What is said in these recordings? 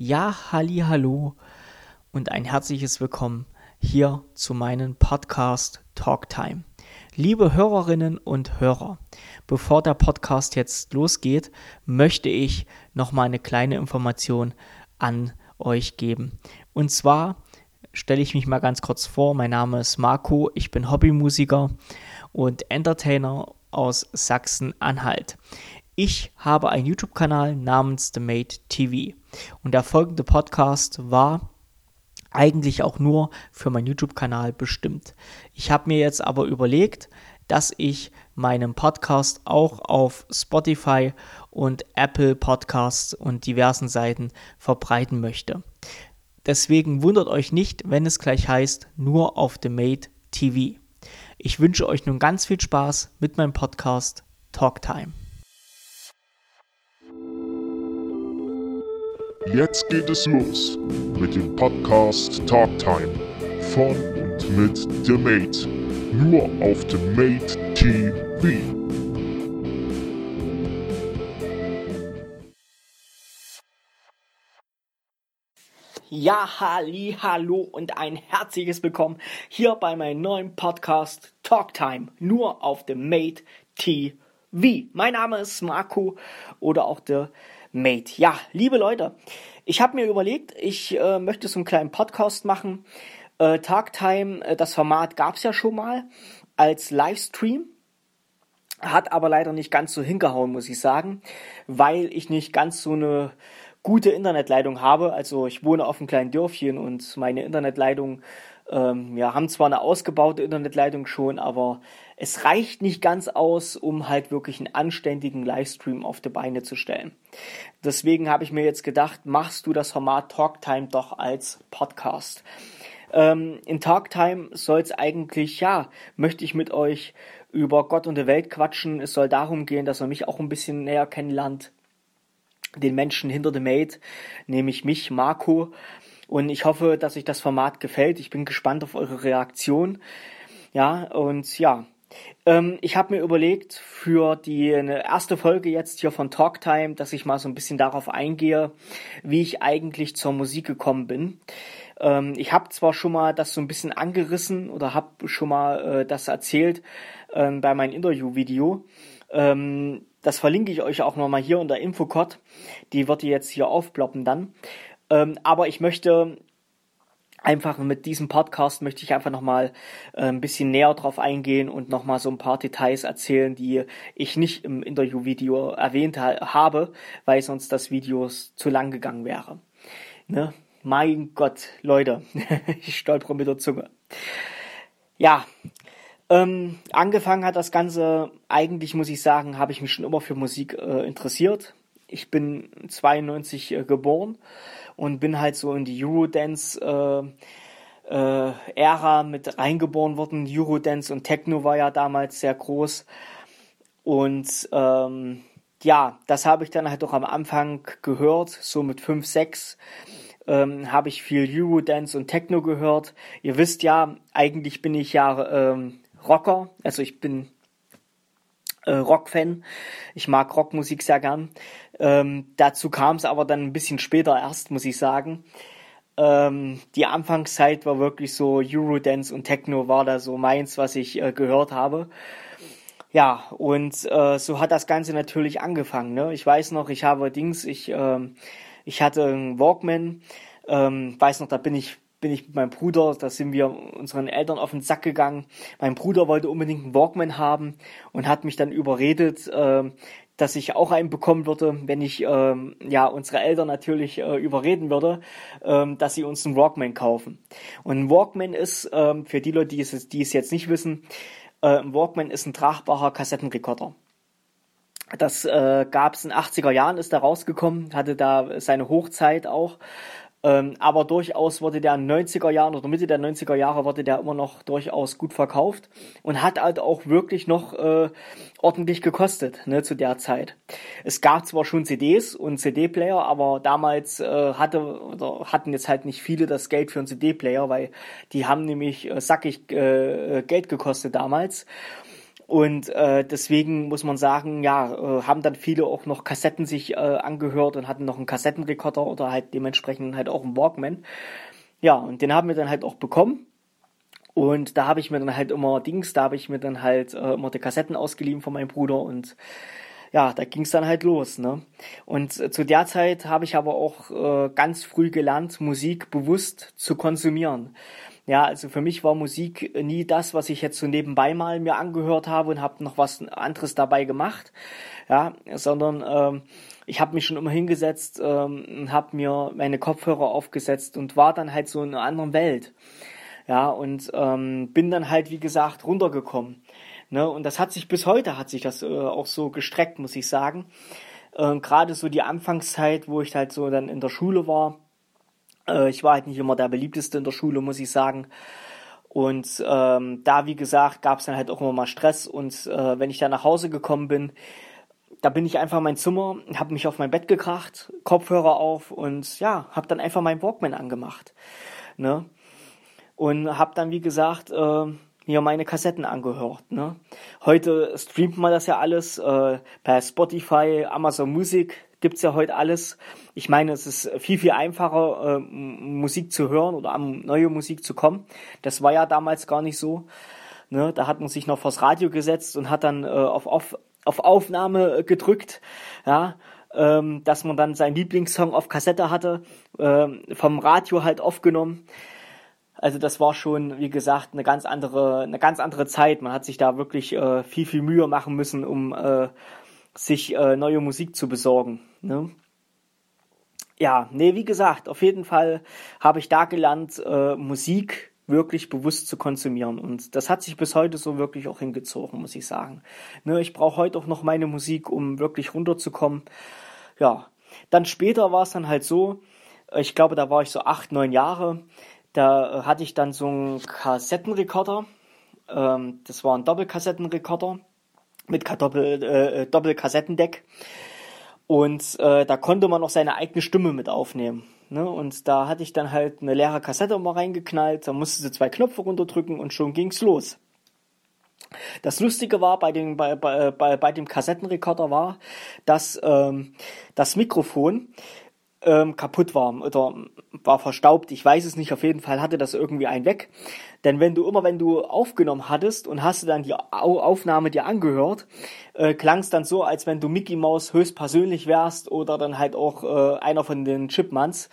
Ja, halli, hallo und ein herzliches Willkommen hier zu meinem Podcast Talktime. Liebe Hörerinnen und Hörer, bevor der Podcast jetzt losgeht, möchte ich noch mal eine kleine Information an euch geben. Und zwar stelle ich mich mal ganz kurz vor. Mein Name ist Marco, ich bin Hobbymusiker und Entertainer aus Sachsen-Anhalt. Ich habe einen YouTube-Kanal namens The Made TV und der folgende Podcast war eigentlich auch nur für meinen YouTube-Kanal bestimmt. Ich habe mir jetzt aber überlegt, dass ich meinen Podcast auch auf Spotify und Apple Podcasts und diversen Seiten verbreiten möchte. Deswegen wundert euch nicht, wenn es gleich heißt, nur auf The Made TV. Ich wünsche euch nun ganz viel Spaß mit meinem Podcast Talktime. Jetzt geht es los mit dem Podcast Talktime von und mit The Mate. Nur auf The Mate TV. Ja, halli, hallo und ein herzliches Willkommen hier bei meinem neuen Podcast Talktime, nur auf dem Mate TV. Mein Name ist Marco oder auch der Mate. Ja, liebe Leute, ich habe mir überlegt, ich äh, möchte so einen kleinen Podcast machen. Äh, Talktime, äh, das Format gab es ja schon mal als Livestream. Hat aber leider nicht ganz so hingehauen, muss ich sagen, weil ich nicht ganz so eine gute Internetleitung habe. Also ich wohne auf einem kleinen Dörfchen und meine Internetleitung ähm, ja, haben zwar eine ausgebaute Internetleitung schon, aber es reicht nicht ganz aus, um halt wirklich einen anständigen Livestream auf die Beine zu stellen. Deswegen habe ich mir jetzt gedacht, machst du das Format Talktime doch als Podcast. Ähm, in Talktime soll es eigentlich, ja, möchte ich mit euch über Gott und die Welt quatschen. Es soll darum gehen, dass ihr mich auch ein bisschen näher kennenlernt. Den Menschen hinter dem Mate, nämlich mich, Marco. Und ich hoffe, dass euch das Format gefällt. Ich bin gespannt auf eure Reaktion. Ja, und ja. Ähm, ich habe mir überlegt, für die erste Folge jetzt hier von Talktime, dass ich mal so ein bisschen darauf eingehe, wie ich eigentlich zur Musik gekommen bin. Ähm, ich habe zwar schon mal das so ein bisschen angerissen oder habe schon mal äh, das erzählt äh, bei meinem Interview-Video. Ähm, das verlinke ich euch auch nochmal hier unter Infocode. Die wird ihr jetzt hier aufploppen dann. Ähm, aber ich möchte einfach mit diesem Podcast möchte ich einfach nochmal äh, ein bisschen näher drauf eingehen und nochmal so ein paar Details erzählen, die ich nicht im Interview-Video erwähnt ha habe, weil sonst das Video zu lang gegangen wäre. Ne? Mein Gott, Leute, ich stolpere mit der Zunge. Ja, ähm, angefangen hat das Ganze, eigentlich muss ich sagen, habe ich mich schon immer für Musik äh, interessiert. Ich bin 92 äh, geboren und bin halt so in die Eurodance äh, äh, Ära mit reingeboren worden. Eurodance und Techno war ja damals sehr groß. Und ähm, ja, das habe ich dann halt auch am Anfang gehört, so mit 5, 6 ähm, habe ich viel Eurodance und Techno gehört. Ihr wisst ja, eigentlich bin ich ja ähm, Rocker, also ich bin äh, Rockfan. Ich mag Rockmusik sehr gern. Ähm, dazu kam es aber dann ein bisschen später erst, muss ich sagen. Ähm, die Anfangszeit war wirklich so Eurodance und Techno war da so meins, was ich äh, gehört habe. Ja, und äh, so hat das Ganze natürlich angefangen. Ne? Ich weiß noch, ich habe Dings, ich, ähm, ich hatte einen Walkman, ähm, weiß noch, da bin ich bin ich mit meinem Bruder, da sind wir unseren Eltern auf den Sack gegangen. Mein Bruder wollte unbedingt einen Walkman haben und hat mich dann überredet, äh, dass ich auch einen bekommen würde, wenn ich ähm, ja unsere Eltern natürlich äh, überreden würde, ähm, dass sie uns einen Walkman kaufen. Und ein Walkman ist ähm, für die Leute, die es, die es jetzt nicht wissen, äh, ein Walkman ist ein tragbarer Kassettenrekorder. Das äh, gab es in 80er Jahren, ist da rausgekommen, hatte da seine Hochzeit auch. Ähm, aber durchaus wurde der in 90er Jahren oder Mitte der 90er Jahre wurde der immer noch durchaus gut verkauft und hat halt auch wirklich noch äh, ordentlich gekostet ne, zu der Zeit. Es gab zwar schon CDs und CD-Player, aber damals äh, hatte oder hatten jetzt halt nicht viele das Geld für einen CD-Player, weil die haben nämlich äh, sackig äh, Geld gekostet damals. Und äh, deswegen muss man sagen, ja, äh, haben dann viele auch noch Kassetten sich äh, angehört und hatten noch einen Kassettenrekorder oder halt dementsprechend halt auch einen Walkman. Ja, und den haben wir dann halt auch bekommen. Und da habe ich mir dann halt immer Dings, da habe ich mir dann halt äh, immer die Kassetten ausgeliehen von meinem Bruder und ja, da ging es dann halt los. Ne? Und äh, zu der Zeit habe ich aber auch äh, ganz früh gelernt, Musik bewusst zu konsumieren. Ja, also für mich war Musik nie das, was ich jetzt so nebenbei mal mir angehört habe und habe noch was anderes dabei gemacht. Ja, sondern ähm, ich habe mich schon immer hingesetzt ähm, und habe mir meine Kopfhörer aufgesetzt und war dann halt so in einer anderen Welt. Ja, und ähm, bin dann halt, wie gesagt, runtergekommen. Ne? Und das hat sich bis heute, hat sich das äh, auch so gestreckt, muss ich sagen. Äh, Gerade so die Anfangszeit, wo ich halt so dann in der Schule war, äh, ich war halt nicht immer der beliebteste in der Schule, muss ich sagen. Und ähm, da, wie gesagt, gab es dann halt auch immer mal Stress. Und äh, wenn ich dann nach Hause gekommen bin, da bin ich einfach in mein Zimmer, habe mich auf mein Bett gekracht, Kopfhörer auf und ja, habe dann einfach meinen Walkman angemacht. Ne? Und habe dann, wie gesagt, äh, mir meine Kassetten angehört. Ne? Heute streamt man das ja alles äh, per Spotify, Amazon Music gibt's ja heute alles. Ich meine, es ist viel, viel einfacher, äh, Musik zu hören oder an neue Musik zu kommen. Das war ja damals gar nicht so. Ne? Da hat man sich noch vors Radio gesetzt und hat dann äh, auf, auf, auf Aufnahme gedrückt. Ja, ähm, dass man dann seinen Lieblingssong auf Kassette hatte, äh, vom Radio halt aufgenommen. Also das war schon, wie gesagt, eine ganz andere, eine ganz andere Zeit. Man hat sich da wirklich äh, viel, viel Mühe machen müssen, um äh, sich äh, neue Musik zu besorgen. Ne? Ja, nee, wie gesagt, auf jeden Fall habe ich da gelernt, äh, Musik wirklich bewusst zu konsumieren. Und das hat sich bis heute so wirklich auch hingezogen, muss ich sagen. Ne, ich brauche heute auch noch meine Musik, um wirklich runterzukommen. Ja, dann später war es dann halt so, ich glaube, da war ich so acht, neun Jahre. Da hatte ich dann so einen Kassettenrekorder. Ähm, das war ein Doppelkassettenrekorder mit Doppel, äh, Doppelkassettendeck. Und äh, da konnte man auch seine eigene Stimme mit aufnehmen. Ne? Und da hatte ich dann halt eine leere Kassette mal reingeknallt, da musste sie zwei Knöpfe runterdrücken und schon ging's los. Das Lustige war bei dem, bei, bei, bei, bei dem Kassettenrekorder war, dass ähm, das Mikrofon ähm, kaputt war oder war verstaubt. Ich weiß es nicht. Auf jeden Fall hatte das irgendwie ein weg. Denn wenn du immer, wenn du aufgenommen hattest und hast du dann die Aufnahme dir angehört, äh, klang es dann so, als wenn du Mickey Mouse höchstpersönlich wärst oder dann halt auch äh, einer von den Chipmunks.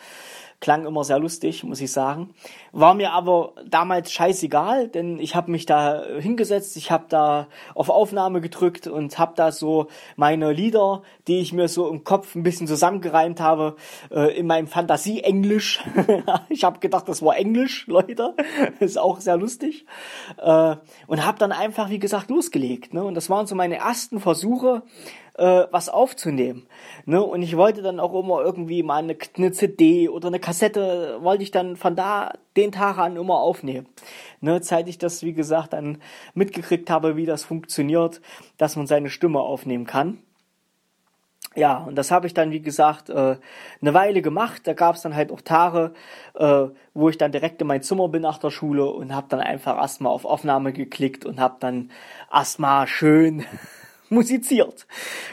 Klang immer sehr lustig, muss ich sagen. War mir aber damals scheißegal, denn ich habe mich da hingesetzt, ich habe da auf Aufnahme gedrückt und habe da so meine Lieder, die ich mir so im Kopf ein bisschen zusammengereimt habe, äh, in meinem Fantasie-Englisch. ich habe gedacht, das war Englisch, Leute. Ist auch sehr lustig. Äh, und habe dann einfach, wie gesagt, losgelegt. Ne? Und das waren so meine ersten Versuche, äh, was aufzunehmen. Ne? Und ich wollte dann auch immer irgendwie mal eine, eine CD oder eine Kassette, wollte ich dann von da den Tag an immer aufnehmen. Ne? Seit ich das, wie gesagt, dann mitgekriegt habe, wie das funktioniert, dass man seine Stimme aufnehmen kann. Ja, und das habe ich dann, wie gesagt, äh, eine Weile gemacht. Da gab es dann halt auch Tage, äh, wo ich dann direkt in mein Zimmer bin nach der Schule und habe dann einfach erstmal auf Aufnahme geklickt und habe dann erstmal schön musiziert.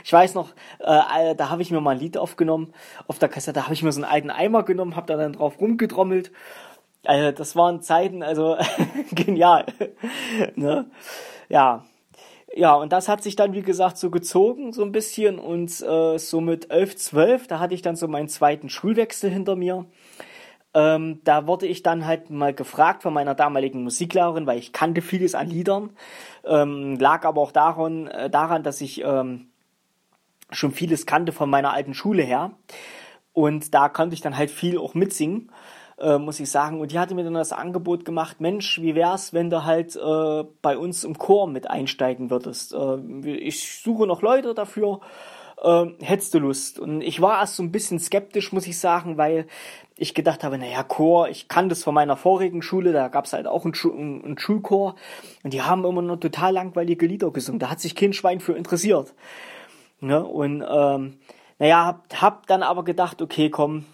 Ich weiß noch, äh, da habe ich mir mal ein Lied aufgenommen auf der Kassette, habe ich mir so einen alten Eimer genommen, habe da dann drauf rumgedrommelt. Also das waren Zeiten, also genial. ne? Ja. Ja, und das hat sich dann, wie gesagt, so gezogen, so ein bisschen. Und äh, so mit 11, 12, da hatte ich dann so meinen zweiten Schulwechsel hinter mir. Ähm, da wurde ich dann halt mal gefragt von meiner damaligen Musiklehrerin, weil ich kannte vieles an Liedern, ähm, lag aber auch daran, äh, daran dass ich ähm, schon vieles kannte von meiner alten Schule her. Und da konnte ich dann halt viel auch mitsingen, äh, muss ich sagen. Und die hatte mir dann das Angebot gemacht, Mensch, wie wär's, wenn du halt äh, bei uns im Chor mit einsteigen würdest? Äh, ich suche noch Leute dafür äh, hättest du Lust? Und ich war erst so ein bisschen skeptisch, muss ich sagen, weil ich gedacht habe, naja, Chor, ich kann das von meiner vorigen Schule, da gab's halt auch einen, Schu einen Schulchor und die haben immer nur total langweilige Lieder gesungen. Da hat sich kein Schwein für interessiert. Ne? Und ähm, naja, hab, hab dann aber gedacht, okay, komm,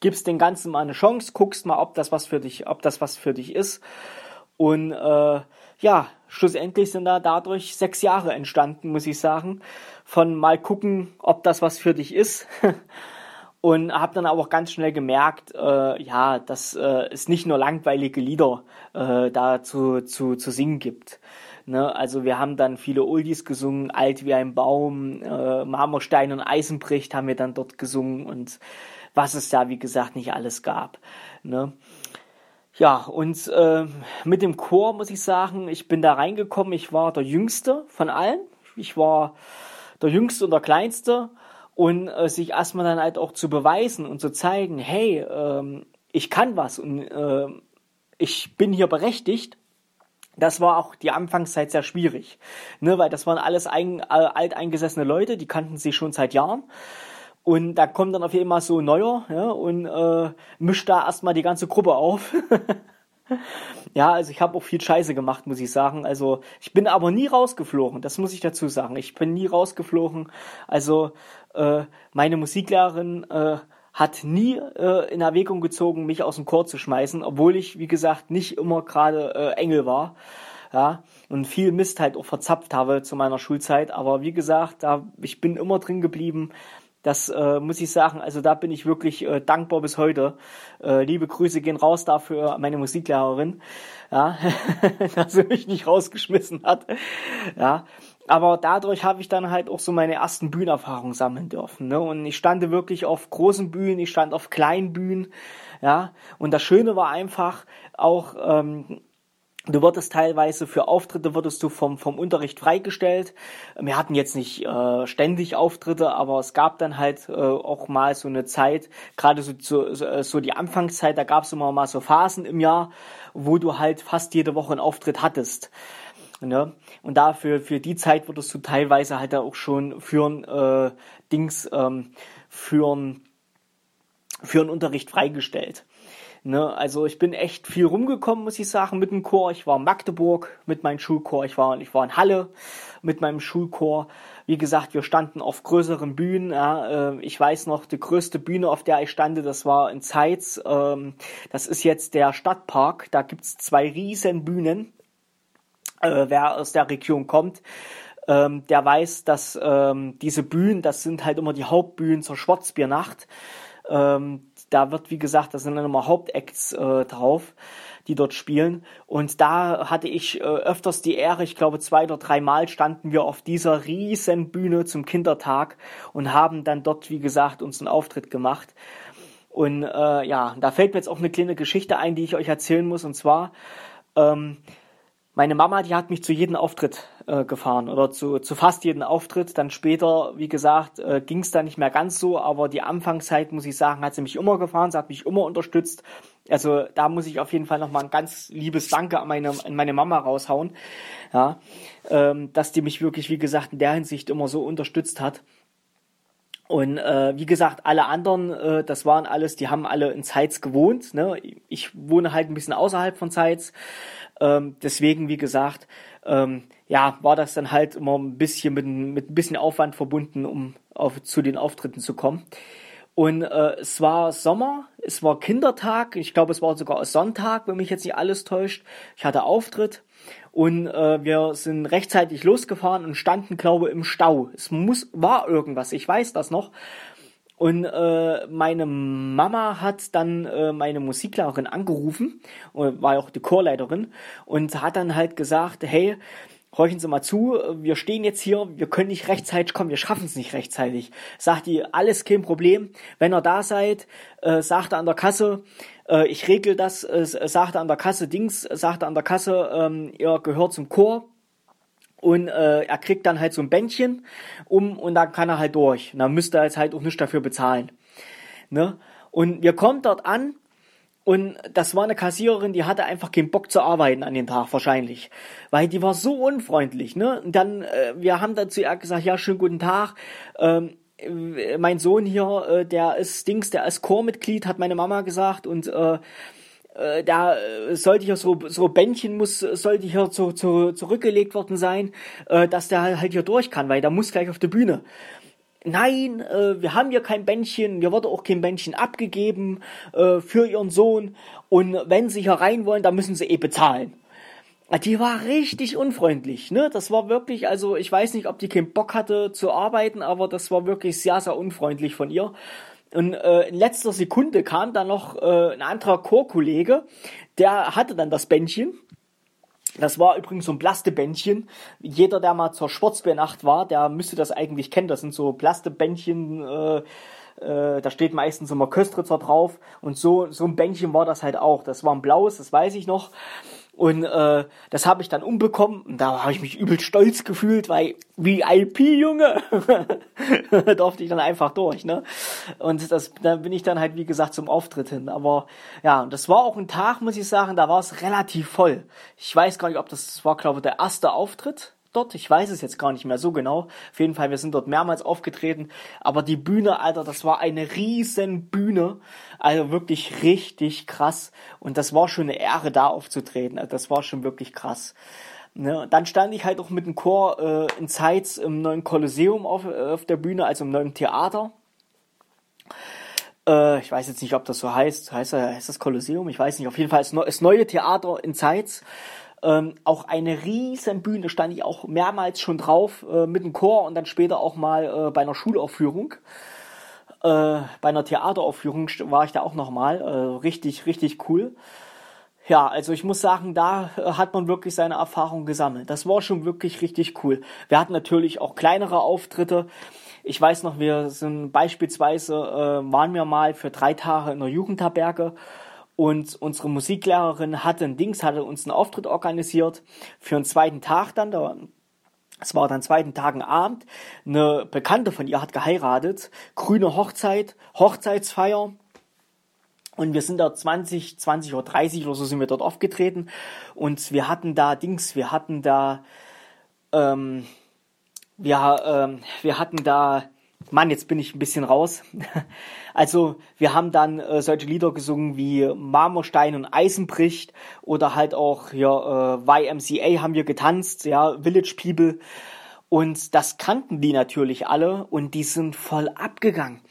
gibst den Ganzen mal eine Chance, guckst mal, ob das was für dich, ob das was für dich ist. Und äh, ja, schlussendlich sind da dadurch sechs Jahre entstanden, muss ich sagen. Von mal gucken, ob das was für dich ist. Und habe dann aber auch ganz schnell gemerkt, äh, ja, dass äh, es nicht nur langweilige Lieder äh, da zu, zu, zu singen gibt. Ne? Also wir haben dann viele Oldies gesungen, Alt wie ein Baum, äh, Marmorstein und Eisenbricht haben wir dann dort gesungen und was es da, wie gesagt, nicht alles gab. Ne? Ja, und äh, mit dem Chor muss ich sagen, ich bin da reingekommen, ich war der Jüngste von allen. Ich war der Jüngste und der Kleinste und äh, sich erstmal dann halt auch zu beweisen und zu zeigen, hey, ähm, ich kann was und äh, ich bin hier berechtigt. Das war auch die Anfangszeit sehr schwierig, ne, weil das waren alles ein, äh, alteingesessene Leute, die kannten sich schon seit Jahren. Und da kommt dann auf jeden Fall so ein neuer ja, und äh, mischt da erstmal die ganze Gruppe auf. Ja, also ich habe auch viel Scheiße gemacht, muss ich sagen. Also ich bin aber nie rausgeflogen, das muss ich dazu sagen. Ich bin nie rausgeflogen. Also äh, meine Musiklehrerin äh, hat nie äh, in Erwägung gezogen, mich aus dem Chor zu schmeißen, obwohl ich, wie gesagt, nicht immer gerade äh, Engel war. Ja, und viel Mist halt auch verzapft habe zu meiner Schulzeit. Aber wie gesagt, da, ich bin immer drin geblieben. Das äh, muss ich sagen, also da bin ich wirklich äh, dankbar bis heute. Äh, liebe Grüße gehen raus dafür meine Musiklehrerin, ja, dass sie mich nicht rausgeschmissen hat. Ja, aber dadurch habe ich dann halt auch so meine ersten Bühnenerfahrungen sammeln dürfen. Ne? Und ich stand wirklich auf großen Bühnen, ich stand auf kleinen Bühnen, ja. Und das Schöne war einfach auch ähm, Du wurdest teilweise für Auftritte wurdest du vom, vom Unterricht freigestellt. Wir hatten jetzt nicht äh, ständig Auftritte, aber es gab dann halt äh, auch mal so eine Zeit, gerade so, so, so die Anfangszeit, da gab es immer mal so Phasen im Jahr, wo du halt fast jede Woche einen Auftritt hattest. Ne? Und dafür für die Zeit wurdest du teilweise halt auch schon für ein äh, Dings ähm, für ein, für einen Unterricht freigestellt. Ne, also ich bin echt viel rumgekommen, muss ich sagen, mit dem Chor. Ich war in Magdeburg mit meinem Schulchor, ich war, ich war in Halle mit meinem Schulchor. Wie gesagt, wir standen auf größeren Bühnen. Ja, äh, ich weiß noch, die größte Bühne, auf der ich stande, das war in Zeitz. Ähm, das ist jetzt der Stadtpark. Da gibt's zwei riesen Bühnen. Äh, wer aus der Region kommt, ähm, der weiß, dass ähm, diese Bühnen, das sind halt immer die Hauptbühnen zur Schwarzbiernacht. Ähm, da wird, wie gesagt, da sind dann immer Hauptacts äh, drauf, die dort spielen. Und da hatte ich äh, öfters die Ehre, ich glaube zwei oder dreimal standen wir auf dieser riesen Bühne zum Kindertag und haben dann dort, wie gesagt, uns einen Auftritt gemacht. Und äh, ja, da fällt mir jetzt auch eine kleine Geschichte ein, die ich euch erzählen muss. Und zwar, ähm, meine Mama, die hat mich zu jedem Auftritt äh, gefahren oder zu, zu fast jedem Auftritt. Dann später, wie gesagt, äh, ging es da nicht mehr ganz so, aber die Anfangszeit, muss ich sagen, hat sie mich immer gefahren, sie hat mich immer unterstützt. Also da muss ich auf jeden Fall nochmal ein ganz liebes Danke an meine, an meine Mama raushauen, ja, ähm, dass die mich wirklich, wie gesagt, in der Hinsicht immer so unterstützt hat. Und äh, wie gesagt, alle anderen, äh, das waren alles, die haben alle in Zeitz gewohnt. Ne? Ich wohne halt ein bisschen außerhalb von Zeitz. Ähm, deswegen, wie gesagt, ähm, ja, war das dann halt immer ein bisschen mit, mit ein bisschen Aufwand verbunden, um auf, zu den Auftritten zu kommen. Und äh, es war Sommer, es war Kindertag, ich glaube, es war sogar Sonntag, wenn mich jetzt nicht alles täuscht. Ich hatte Auftritt und äh, wir sind rechtzeitig losgefahren und standen, glaube im Stau. Es muss war irgendwas, ich weiß das noch. Und äh, meine Mama hat dann äh, meine Musiklehrerin angerufen, war auch die Chorleiterin, und hat dann halt gesagt, hey, horchen Sie mal zu, wir stehen jetzt hier, wir können nicht rechtzeitig kommen, wir schaffen es nicht rechtzeitig. Sagt die, alles kein Problem, wenn ihr da seid, äh, sagt er an der Kasse, äh, ich regel das, äh, sagt er an der Kasse Dings, sagt er an der Kasse, ähm, ihr gehört zum Chor, und äh, er kriegt dann halt so ein Bändchen um und dann kann er halt durch. Und dann müsste er jetzt halt auch nicht dafür bezahlen. Ne? Und wir kommen dort an und das war eine Kassiererin, die hatte einfach keinen Bock zu arbeiten an dem Tag wahrscheinlich, weil die war so unfreundlich. Ne? Und dann, äh, wir haben dann ihr gesagt, ja schönen guten Tag. Ähm, mein Sohn hier, äh, der ist Dings, der ist Chormitglied, hat meine Mama gesagt und äh, äh, da äh, sollte hier so so Bändchen muss sollte hier so, so zurückgelegt worden sein, äh, dass der halt hier durch kann, weil der muss gleich auf die Bühne. Nein, äh, wir haben hier kein Bändchen, mir wurde auch kein Bändchen abgegeben äh, für ihren Sohn und wenn sie hier rein wollen, dann müssen sie eh bezahlen. die war richtig unfreundlich, ne? Das war wirklich, also ich weiß nicht, ob die keinen Bock hatte zu arbeiten, aber das war wirklich sehr, sehr unfreundlich von ihr. Und äh, in letzter Sekunde kam dann noch äh, ein anderer Chorkollege, der hatte dann das Bändchen. Das war übrigens so ein Plastebändchen. Jeder, der mal zur Schwarzbärnacht war, der müsste das eigentlich kennen. Das sind so Plastebändchen, äh, äh, da steht meistens immer Köstritzer drauf. Und so, so ein Bändchen war das halt auch. Das war ein blaues, das weiß ich noch. Und äh, das habe ich dann umbekommen und da habe ich mich übel stolz gefühlt, weil VIP, Junge, durfte ich dann einfach durch, ne? Und das, da bin ich dann halt, wie gesagt, zum Auftritt hin. Aber ja, das war auch ein Tag, muss ich sagen, da war es relativ voll. Ich weiß gar nicht, ob das, das war, glaube ich, der erste Auftritt dort. Ich weiß es jetzt gar nicht mehr so genau. Auf jeden Fall, wir sind dort mehrmals aufgetreten. Aber die Bühne, Alter, das war eine riesen Bühne. Also wirklich richtig krass. Und das war schon eine Ehre, da aufzutreten. Also das war schon wirklich krass. Ne, dann stand ich halt auch mit dem Chor äh, in Zeitz im neuen Kolosseum auf, äh, auf der Bühne, also im neuen Theater. Äh, ich weiß jetzt nicht, ob das so heißt. Heißt, heißt das Kolosseum? Ich weiß nicht. Auf jeden Fall ist das neue Theater in Zeitz. Ähm, auch eine riesen Bühne, stand ich auch mehrmals schon drauf äh, mit dem Chor und dann später auch mal äh, bei einer Schulaufführung. Äh, bei einer Theateraufführung war ich da auch nochmal. Äh, richtig, richtig cool. Ja, also ich muss sagen, da äh, hat man wirklich seine Erfahrung gesammelt. Das war schon wirklich richtig cool. Wir hatten natürlich auch kleinere Auftritte. Ich weiß noch, wir sind beispielsweise, äh, waren wir mal für drei Tage in der Jugendherberge und unsere Musiklehrerin hatte ein Dings, hatte uns einen Auftritt organisiert für einen zweiten Tag dann. Da, es war dann zweiten Tagen Abend. Eine Bekannte von ihr hat geheiratet. Grüne Hochzeit, Hochzeitsfeier. Und wir sind da 20, 20 oder 30 oder so sind wir dort aufgetreten. Und wir hatten da Dings, wir hatten da, ähm, wir, ähm, wir hatten da Mann, jetzt bin ich ein bisschen raus. Also wir haben dann äh, solche Lieder gesungen wie Marmorstein und Eisen bricht oder halt auch ja, äh, YMCA haben wir getanzt, ja, Village People. Und das kannten die natürlich alle und die sind voll abgegangen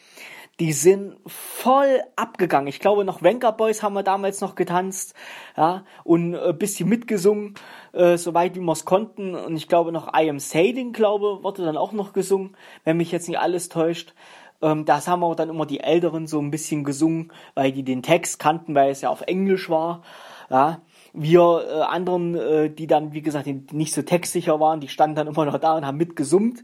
die sind voll abgegangen. Ich glaube, noch Venga Boys haben wir damals noch getanzt, ja, und ein bisschen mitgesungen, äh, soweit wie wir es konnten. Und ich glaube noch I Am Sailing, glaube, wurde dann auch noch gesungen, wenn mich jetzt nicht alles täuscht. Ähm, das haben auch dann immer die Älteren so ein bisschen gesungen, weil die den Text kannten, weil es ja auf Englisch war, ja. Wir äh, anderen, äh, die dann, wie gesagt, nicht so textsicher waren, die standen dann immer noch da und haben mitgesummt,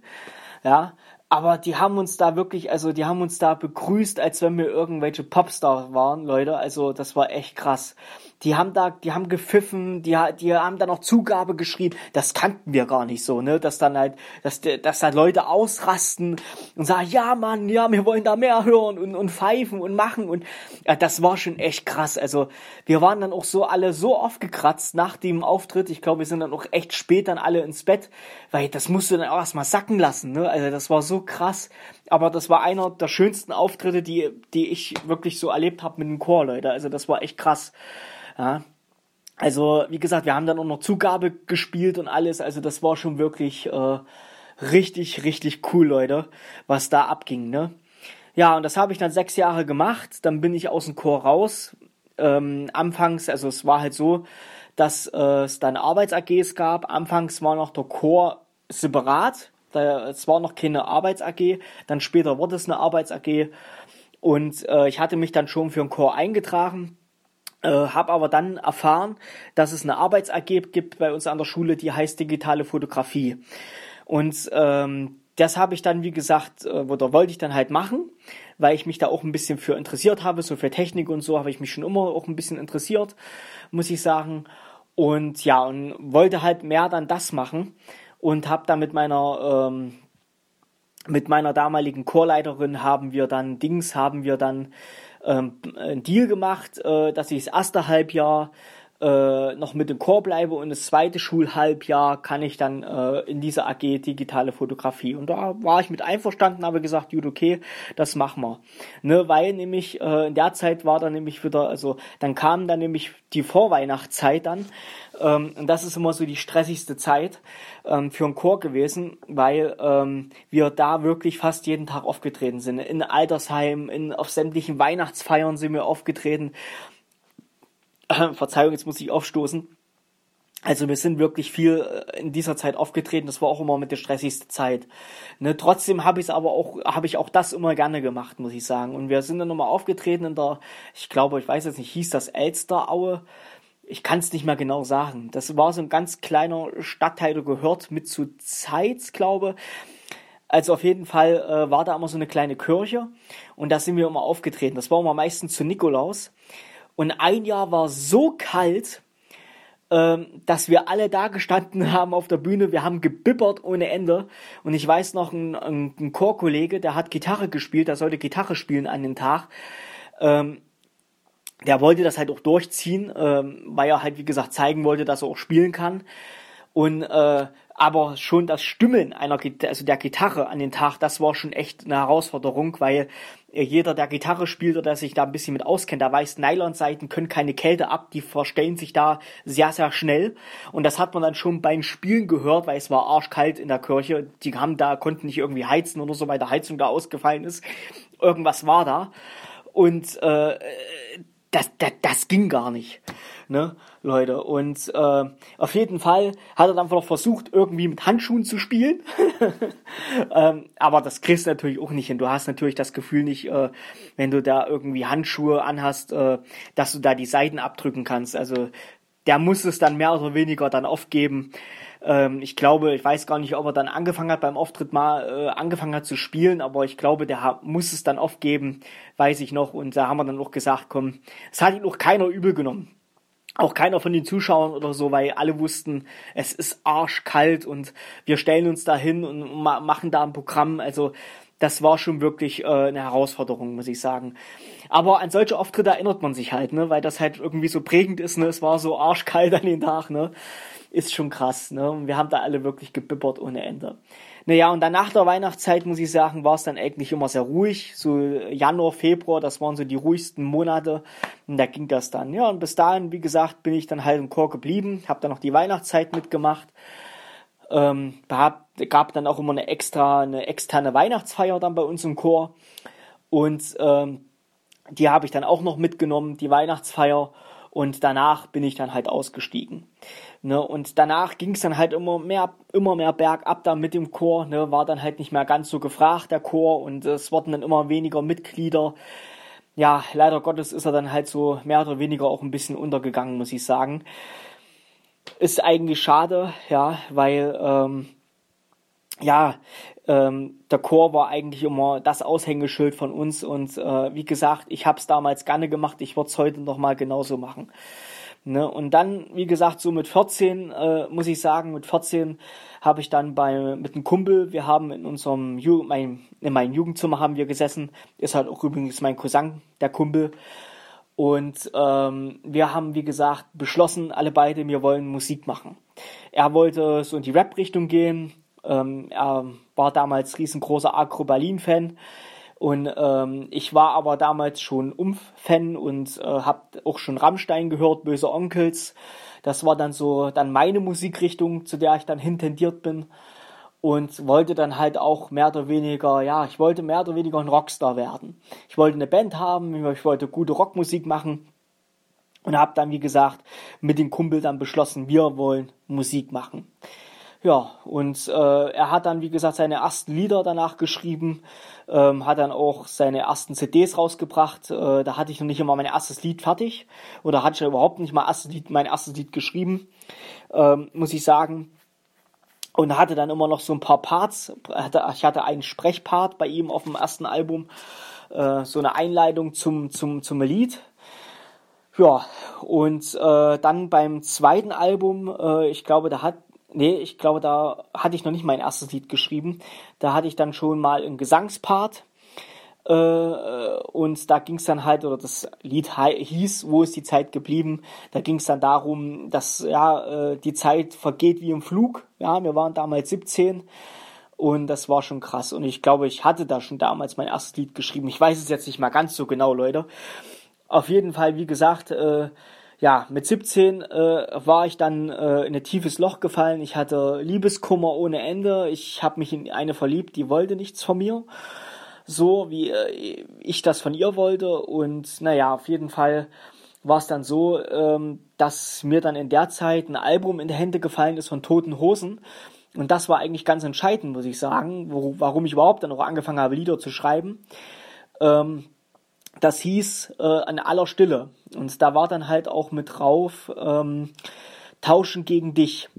ja. Aber die haben uns da wirklich, also die haben uns da begrüßt, als wenn wir irgendwelche Popstar waren, Leute. Also das war echt krass die haben da, die haben gepfiffen, die, die haben da noch Zugabe geschrieben. Das kannten wir gar nicht so, ne? Dass dann halt, dass, dass da Leute ausrasten und sagen, ja Mann, ja, wir wollen da mehr hören und, und pfeifen und machen und ja, das war schon echt krass. Also wir waren dann auch so alle so aufgekratzt nach dem Auftritt. Ich glaube, wir sind dann auch echt spät dann alle ins Bett, weil das musst du dann auch erstmal sacken lassen, ne? Also das war so krass. Aber das war einer der schönsten Auftritte, die, die ich wirklich so erlebt habe mit dem Chor, Leute. Also das war echt krass. Ja. Also, wie gesagt, wir haben dann auch noch Zugabe gespielt und alles. Also, das war schon wirklich äh, richtig, richtig cool, Leute, was da abging, ne? Ja, und das habe ich dann sechs Jahre gemacht. Dann bin ich aus dem Chor raus. Ähm, anfangs, also es war halt so, dass äh, es dann Arbeits-AGs gab. Anfangs war noch der Chor separat. Da, es war noch keine Arbeits-AG. Dann später wurde es eine Arbeits-AG. Und äh, ich hatte mich dann schon für den Chor eingetragen äh, habe aber dann erfahren, dass es eine Arbeits-AG gibt bei uns an der Schule, die heißt digitale Fotografie. Und ähm, das habe ich dann, wie gesagt, äh, oder wollte ich dann halt machen, weil ich mich da auch ein bisschen für interessiert habe, so für Technik und so habe ich mich schon immer auch ein bisschen interessiert, muss ich sagen. Und ja, und wollte halt mehr dann das machen und habe da mit meiner ähm, mit meiner damaligen Chorleiterin haben wir dann Dings, haben wir dann ähm, einen Deal gemacht, äh, dass ich das erste Halbjahr äh, noch mit dem Chor bleibe und das zweite Schulhalbjahr kann ich dann äh, in dieser AG digitale Fotografie. Und da war ich mit einverstanden, habe gesagt, gut, okay, das machen wir. Ne, weil nämlich äh, in der Zeit war dann nämlich wieder, also dann kam dann nämlich die Vorweihnachtszeit dann. Ähm, und das ist immer so die stressigste Zeit ähm, für einen Chor gewesen, weil ähm, wir da wirklich fast jeden Tag aufgetreten sind. In Altersheim, in, auf sämtlichen Weihnachtsfeiern sind wir aufgetreten. Verzeihung, jetzt muss ich aufstoßen. Also wir sind wirklich viel äh, in dieser Zeit aufgetreten. Das war auch immer mit der stressigste Zeit. Ne, trotzdem habe ich aber auch, habe ich auch das immer gerne gemacht, muss ich sagen. Und wir sind dann nochmal aufgetreten in der, ich glaube, ich weiß jetzt nicht, hieß das Elsteraue. Ich kann es nicht mehr genau sagen. Das war so ein ganz kleiner Stadtteil, der gehört mit zu Zeitz, glaube. Also auf jeden Fall äh, war da immer so eine kleine Kirche und da sind wir immer aufgetreten. Das war immer meistens zu Nikolaus. Und ein Jahr war so kalt, ähm, dass wir alle da gestanden haben auf der Bühne. Wir haben gebibbert ohne Ende. Und ich weiß noch, ein, ein, Chorkollege, der hat Gitarre gespielt, der sollte Gitarre spielen an den Tag. Ähm, der wollte das halt auch durchziehen, ähm, weil er halt, wie gesagt, zeigen wollte, dass er auch spielen kann. Und äh, aber schon das Stimmen einer also der Gitarre an den Tag, das war schon echt eine Herausforderung, weil jeder, der Gitarre spielt oder der sich da ein bisschen mit auskennt, der weiß, Nylonseiten können keine Kälte ab, die verstellen sich da sehr, sehr schnell. Und das hat man dann schon beim Spielen gehört, weil es war arschkalt in der Kirche. Die haben da, konnten nicht irgendwie heizen oder so, weil der Heizung da ausgefallen ist. Irgendwas war da. Und äh, das, das, das ging gar nicht ne, Leute. Und äh, auf jeden Fall hat er dann noch versucht, irgendwie mit Handschuhen zu spielen. ähm, aber das kriegst du natürlich auch nicht hin. Du hast natürlich das Gefühl nicht, äh, wenn du da irgendwie Handschuhe anhast, äh, dass du da die Seiten abdrücken kannst. Also der muss es dann mehr oder weniger dann aufgeben. Ähm, ich glaube, ich weiß gar nicht, ob er dann angefangen hat beim Auftritt mal äh, angefangen hat zu spielen, aber ich glaube, der muss es dann aufgeben, weiß ich noch. Und da haben wir dann auch gesagt, komm, es hat ihn auch keiner übel genommen auch keiner von den Zuschauern oder so, weil alle wussten, es ist arschkalt und wir stellen uns da hin und ma machen da ein Programm. Also das war schon wirklich äh, eine Herausforderung, muss ich sagen. Aber an solche Auftritte erinnert man sich halt, ne, weil das halt irgendwie so prägend ist, ne. Es war so arschkalt an den Tag, ne. Ist schon krass, ne. Und wir haben da alle wirklich gebibbert ohne Ende. Naja, und dann nach der Weihnachtszeit, muss ich sagen, war es dann eigentlich immer sehr ruhig. So Januar, Februar, das waren so die ruhigsten Monate. Und da ging das dann. Ja, und bis dahin, wie gesagt, bin ich dann halt im Chor geblieben. Hab dann noch die Weihnachtszeit mitgemacht. Ähm, hab, gab dann auch immer eine extra, eine externe Weihnachtsfeier dann bei uns im Chor. Und ähm, die habe ich dann auch noch mitgenommen, die Weihnachtsfeier. Und danach bin ich dann halt ausgestiegen. Ne? Und danach ging es dann halt immer mehr, immer mehr bergab da mit dem Chor, ne? war dann halt nicht mehr ganz so gefragt, der Chor, und es wurden dann immer weniger Mitglieder. Ja, leider Gottes ist er dann halt so mehr oder weniger auch ein bisschen untergegangen, muss ich sagen. Ist eigentlich schade, ja, weil ähm, ja, ähm, der Chor war eigentlich immer das Aushängeschild von uns und äh, wie gesagt, ich habe es damals gerne gemacht, ich würde es heute noch mal genauso machen. Ne? Und dann, wie gesagt, so mit 14, äh, muss ich sagen, mit 14 habe ich dann bei, mit einem Kumpel, wir haben in unserem, Ju mein, in meinem Jugendzimmer haben wir gesessen, ist halt auch übrigens mein Cousin, der Kumpel. Und ähm, wir haben, wie gesagt, beschlossen, alle beide, wir wollen Musik machen. Er wollte so in die Rap-Richtung gehen. Ähm, er war damals riesengroßer Agro Berlin-Fan. Und ähm, ich war aber damals schon Umf-Fan und äh, habe auch schon Rammstein gehört, Böse Onkels. Das war dann so dann meine Musikrichtung, zu der ich dann hintendiert bin und wollte dann halt auch mehr oder weniger, ja, ich wollte mehr oder weniger ein Rockstar werden. Ich wollte eine Band haben, ich wollte gute Rockmusik machen und habe dann, wie gesagt, mit dem Kumpel dann beschlossen, wir wollen Musik machen. Ja, und äh, er hat dann, wie gesagt, seine ersten Lieder danach geschrieben, ähm, hat dann auch seine ersten CDs rausgebracht. Äh, da hatte ich noch nicht immer mein erstes Lied fertig oder hatte ich überhaupt nicht mal erstes Lied, mein erstes Lied geschrieben, ähm, muss ich sagen. Und hatte dann immer noch so ein paar Parts. Ich hatte einen Sprechpart bei ihm auf dem ersten Album, äh, so eine Einleitung zum, zum, zum Lied. Ja, und äh, dann beim zweiten Album, äh, ich glaube, da hat Nee, ich glaube, da hatte ich noch nicht mein erstes Lied geschrieben. Da hatte ich dann schon mal einen Gesangspart. Äh, und da ging es dann halt, oder das Lied hieß, wo ist die Zeit geblieben? Da ging es dann darum, dass ja äh, die Zeit vergeht wie im Flug. Ja, wir waren damals 17 und das war schon krass. Und ich glaube, ich hatte da schon damals mein erstes Lied geschrieben. Ich weiß es jetzt nicht mal ganz so genau, Leute. Auf jeden Fall, wie gesagt, äh, ja, mit 17 äh, war ich dann äh, in ein tiefes Loch gefallen. Ich hatte Liebeskummer ohne Ende. Ich habe mich in eine verliebt, die wollte nichts von mir. So wie äh, ich das von ihr wollte. Und naja, auf jeden Fall war es dann so, ähm, dass mir dann in der Zeit ein Album in die Hände gefallen ist von Toten Hosen. Und das war eigentlich ganz entscheidend, muss ich sagen, wo, warum ich überhaupt dann auch angefangen habe, Lieder zu schreiben. Ähm, das hieß äh, An aller Stille. Und da war dann halt auch mit drauf ähm, Tauschen gegen dich.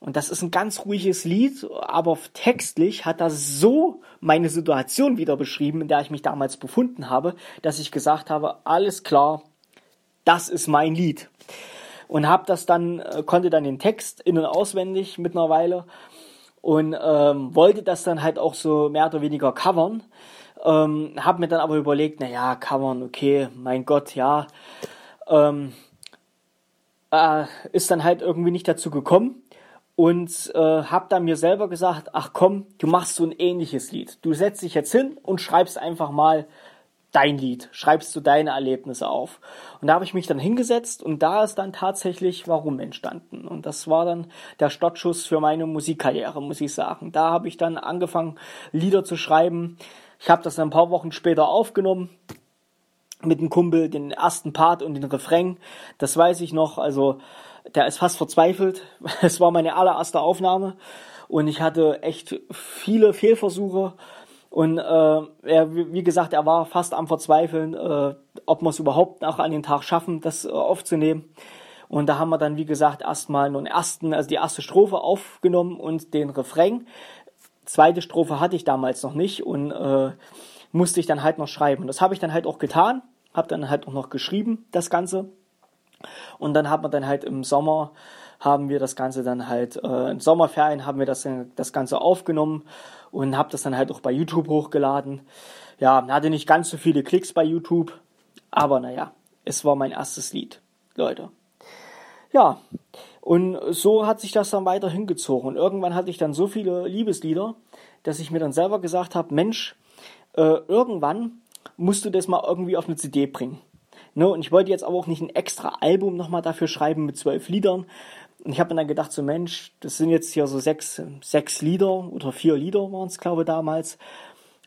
Und das ist ein ganz ruhiges Lied, aber textlich hat das so meine Situation wieder beschrieben, in der ich mich damals befunden habe, dass ich gesagt habe, alles klar, das ist mein Lied. Und habe das dann, äh, konnte dann den Text in- und auswendig mit einer Weile und ähm, wollte das dann halt auch so mehr oder weniger covern. Ähm, habe mir dann aber überlegt, naja, covern, okay, mein Gott, ja. Ähm, äh, ist dann halt irgendwie nicht dazu gekommen und äh, habe dann mir selber gesagt, ach komm, du machst so ein ähnliches Lied. Du setzt dich jetzt hin und schreibst einfach mal dein Lied, schreibst du deine Erlebnisse auf. Und da habe ich mich dann hingesetzt und da ist dann tatsächlich Warum entstanden. Und das war dann der Startschuss für meine Musikkarriere, muss ich sagen. Da habe ich dann angefangen, Lieder zu schreiben. Ich habe das ein paar Wochen später aufgenommen mit einem Kumpel, den ersten Part und den Refrain. Das weiß ich noch. Also der ist fast verzweifelt. Es war meine allererste Aufnahme und ich hatte echt viele Fehlversuche und äh, er, wie gesagt, er war fast am Verzweifeln, äh, ob wir es überhaupt noch an den Tag schaffen, das äh, aufzunehmen. Und da haben wir dann, wie gesagt, erstmal nur den ersten, also die erste Strophe aufgenommen und den Refrain. Zweite Strophe hatte ich damals noch nicht und äh, musste ich dann halt noch schreiben. Und das habe ich dann halt auch getan, habe dann halt auch noch geschrieben, das Ganze. Und dann hat man dann halt im Sommer haben wir das Ganze dann halt, äh, in Sommerferien haben wir das, das Ganze aufgenommen und habe das dann halt auch bei YouTube hochgeladen. Ja, hatte nicht ganz so viele Klicks bei YouTube, aber naja, es war mein erstes Lied, Leute. Ja, und so hat sich das dann weiter hingezogen. Und irgendwann hatte ich dann so viele Liebeslieder, dass ich mir dann selber gesagt habe, Mensch, äh, irgendwann musst du das mal irgendwie auf eine CD bringen. Ne? Und ich wollte jetzt aber auch nicht ein extra Album nochmal dafür schreiben mit zwölf Liedern, und ich habe mir dann gedacht, so Mensch, das sind jetzt hier so sechs, sechs Lieder oder vier Lieder waren es, glaube ich, damals.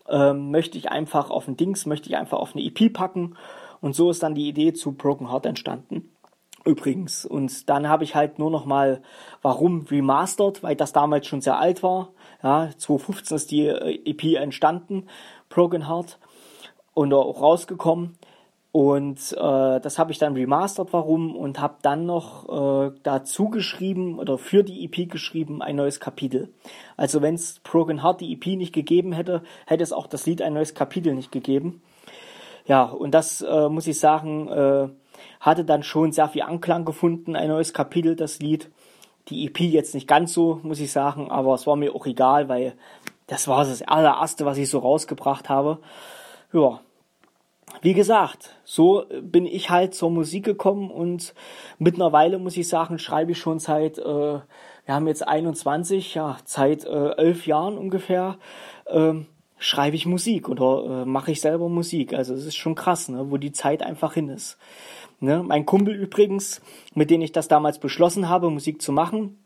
Ähm, möchte ich einfach auf ein Dings, möchte ich einfach auf eine EP packen. Und so ist dann die Idee zu Broken Heart entstanden. Übrigens. Und dann habe ich halt nur noch mal, warum remastered, weil das damals schon sehr alt war. Ja, 2015 ist die äh, EP entstanden, Broken Heart, und auch rausgekommen. Und äh, das habe ich dann remastert, warum, und habe dann noch äh, dazu geschrieben oder für die EP geschrieben ein neues Kapitel. Also wenn es Broken Heart die EP nicht gegeben hätte, hätte es auch das Lied ein neues Kapitel nicht gegeben. Ja, und das äh, muss ich sagen, äh, hatte dann schon sehr viel Anklang gefunden, ein neues Kapitel, das Lied. Die EP jetzt nicht ganz so, muss ich sagen, aber es war mir auch egal, weil das war das allererste, was ich so rausgebracht habe. Ja, wie gesagt, so bin ich halt zur Musik gekommen und mittlerweile muss ich sagen, schreibe ich schon seit, äh, wir haben jetzt 21, ja, seit äh, elf Jahren ungefähr, äh, schreibe ich Musik oder äh, mache ich selber Musik. Also es ist schon krass, ne, wo die Zeit einfach hin ist. Ne? Mein Kumpel übrigens, mit dem ich das damals beschlossen habe, Musik zu machen,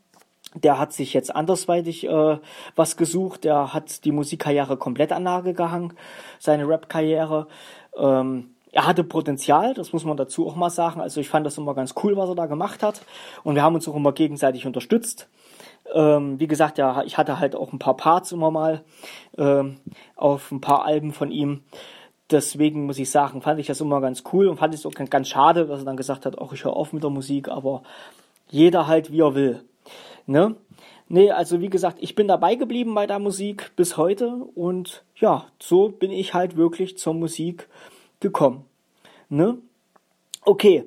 der hat sich jetzt andersweitig äh, was gesucht. Der hat die Musikkarriere komplett an Nagel gehangen, seine Rap-Karriere. Ähm, er hatte Potenzial, das muss man dazu auch mal sagen. Also ich fand das immer ganz cool, was er da gemacht hat. Und wir haben uns auch immer gegenseitig unterstützt. Ähm, wie gesagt, ja, ich hatte halt auch ein paar Parts immer mal ähm, auf ein paar Alben von ihm. Deswegen muss ich sagen, fand ich das immer ganz cool und fand es auch ganz schade, dass er dann gesagt hat, auch ich höre auf mit der Musik, aber jeder halt wie er will. Ne? Nee, also wie gesagt, ich bin dabei geblieben bei der Musik bis heute und ja, so bin ich halt wirklich zur Musik gekommen. Ne? Okay,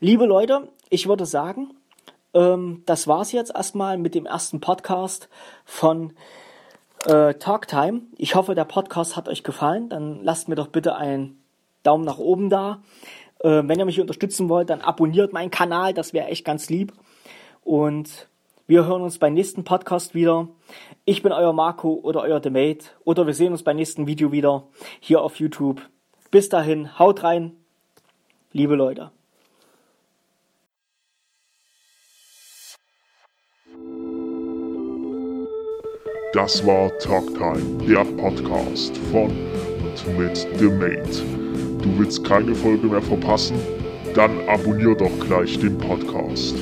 liebe Leute, ich würde sagen, ähm, das war's jetzt erstmal mit dem ersten Podcast von äh, Talktime. Ich hoffe, der Podcast hat euch gefallen. Dann lasst mir doch bitte einen Daumen nach oben da. Äh, wenn ihr mich unterstützen wollt, dann abonniert meinen Kanal, das wäre echt ganz lieb. Und wir hören uns beim nächsten Podcast wieder. Ich bin euer Marco oder euer Demate oder wir sehen uns beim nächsten Video wieder hier auf YouTube. Bis dahin, haut rein, liebe Leute. Das war Talktime, der Podcast von und mit The Mate. Du willst keine Folge mehr verpassen? dann abonnier doch gleich den Podcast.